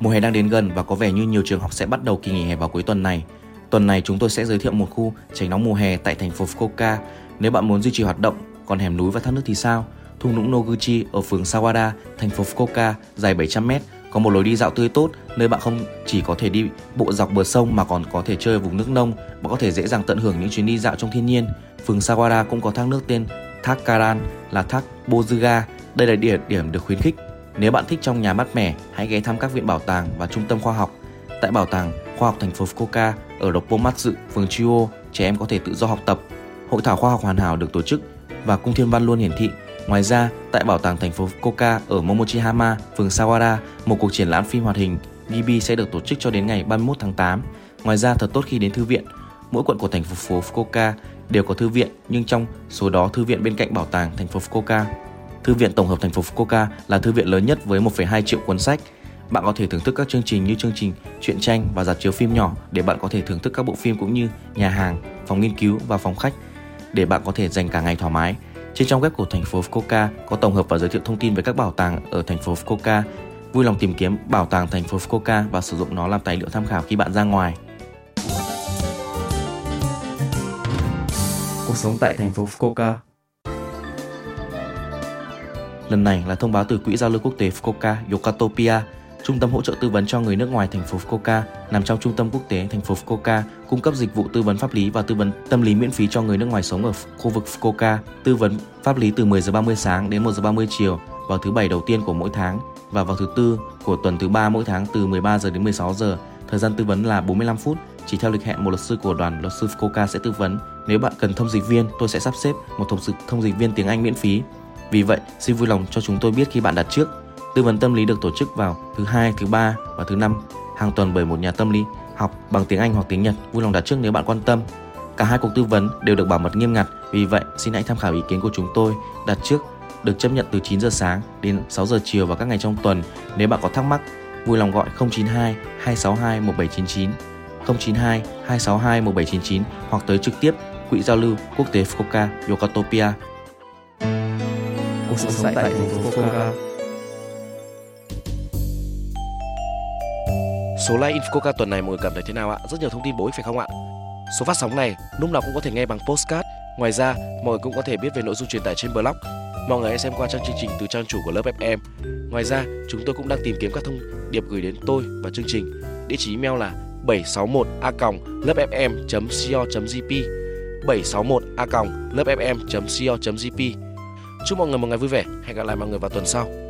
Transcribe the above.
Mùa hè đang đến gần và có vẻ như nhiều trường học sẽ bắt đầu kỳ nghỉ hè vào cuối tuần này. Tuần này chúng tôi sẽ giới thiệu một khu tránh nóng mùa hè tại thành phố Fukuoka. Nếu bạn muốn duy trì hoạt động, còn hẻm núi và thác nước thì sao? Thung lũng Noguchi ở phường Sawada, thành phố Fukuoka, dài 700m, có một lối đi dạo tươi tốt nơi bạn không chỉ có thể đi bộ dọc bờ sông mà còn có thể chơi ở vùng nước nông. Bạn có thể dễ dàng tận hưởng những chuyến đi dạo trong thiên nhiên. Phường Sawada cũng có thác nước tên thác Karan là thác Bozuga. Đây là địa điểm được khuyến khích nếu bạn thích trong nhà mát mẻ, hãy ghé thăm các viện bảo tàng và trung tâm khoa học. Tại bảo tàng khoa học thành phố Fukuoka ở Roppomatsu, phường Chuo trẻ em có thể tự do học tập. Hội thảo khoa học hoàn hảo được tổ chức và cung thiên văn luôn hiển thị. Ngoài ra, tại bảo tàng thành phố Fukuoka ở Momochihama, phường Sawada, một cuộc triển lãm phim hoạt hình Ghibli sẽ được tổ chức cho đến ngày 31 tháng 8. Ngoài ra, thật tốt khi đến thư viện. Mỗi quận của thành phố Fukuoka đều có thư viện, nhưng trong số đó thư viện bên cạnh bảo tàng thành phố Fukuoka Thư viện tổng hợp thành phố Fukuoka là thư viện lớn nhất với 1,2 triệu cuốn sách. Bạn có thể thưởng thức các chương trình như chương trình truyện tranh và dạp chiếu phim nhỏ để bạn có thể thưởng thức các bộ phim cũng như nhà hàng, phòng nghiên cứu và phòng khách để bạn có thể dành cả ngày thoải mái. Trên trang web của thành phố Fukuoka có tổng hợp và giới thiệu thông tin về các bảo tàng ở thành phố Fukuoka. Vui lòng tìm kiếm bảo tàng thành phố Fukuoka và sử dụng nó làm tài liệu tham khảo khi bạn ra ngoài. Cuộc sống tại thành phố Fukuoka Lần này là thông báo từ Quỹ giao lưu quốc tế Fukuoka Yokatopia, trung tâm hỗ trợ tư vấn cho người nước ngoài thành phố Fukuoka nằm trong trung tâm quốc tế thành phố Fukuoka, cung cấp dịch vụ tư vấn pháp lý và tư vấn tâm lý miễn phí cho người nước ngoài sống ở khu vực Fukuoka, tư vấn pháp lý từ 10 giờ 30 sáng đến 1 giờ 30 chiều vào thứ bảy đầu tiên của mỗi tháng và vào thứ tư của tuần thứ ba mỗi tháng từ 13 giờ đến 16 giờ. Thời gian tư vấn là 45 phút, chỉ theo lịch hẹn một luật sư của đoàn luật sư Fukuoka sẽ tư vấn. Nếu bạn cần thông dịch viên, tôi sẽ sắp xếp một thông dịch thông dịch viên tiếng Anh miễn phí vì vậy, xin vui lòng cho chúng tôi biết khi bạn đặt trước. Tư vấn tâm lý được tổ chức vào thứ hai, thứ ba và thứ năm hàng tuần bởi một nhà tâm lý học bằng tiếng Anh hoặc tiếng Nhật. Vui lòng đặt trước nếu bạn quan tâm. Cả hai cuộc tư vấn đều được bảo mật nghiêm ngặt, vì vậy xin hãy tham khảo ý kiến của chúng tôi. Đặt trước được chấp nhận từ 9 giờ sáng đến 6 giờ chiều vào các ngày trong tuần. Nếu bạn có thắc mắc, vui lòng gọi 092 262 1799 092 262 1799 hoặc tới trực tiếp Quỹ giao lưu quốc tế Fukuoka Yokotopia cuộc sống tại thành phố Fukuoka. Số like Infoca tuần này mọi người cảm thấy thế nào ạ? Rất nhiều thông tin bổ ích phải không ạ? Số phát sóng này lúc nào cũng có thể nghe bằng postcard. Ngoài ra, mọi người cũng có thể biết về nội dung truyền tải trên blog. Mọi người hãy xem qua trang chương trình từ trang chủ của lớp FM. Ngoài ra, chúng tôi cũng đang tìm kiếm các thông điệp gửi đến tôi và chương trình. Địa chỉ email là 761a.lớpfm.co.jp 761a.lớpfm.co.jp Chúc mọi người một ngày vui vẻ. Hẹn gặp lại mọi người vào tuần sau.